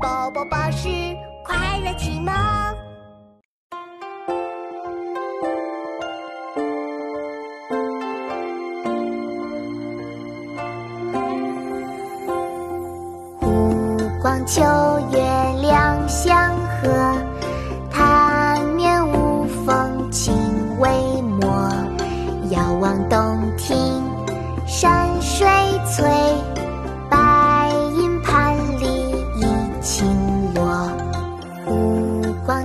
宝宝巴士快乐启蒙。湖光秋月两相和，潭面无风镜未磨。遥望洞庭山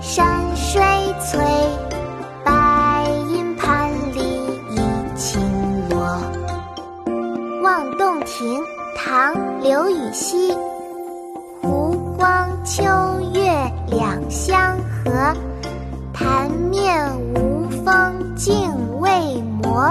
山水翠，白银盘里一青螺。《望洞庭》唐·刘禹锡，湖光秋月两相和，潭面无风镜未磨。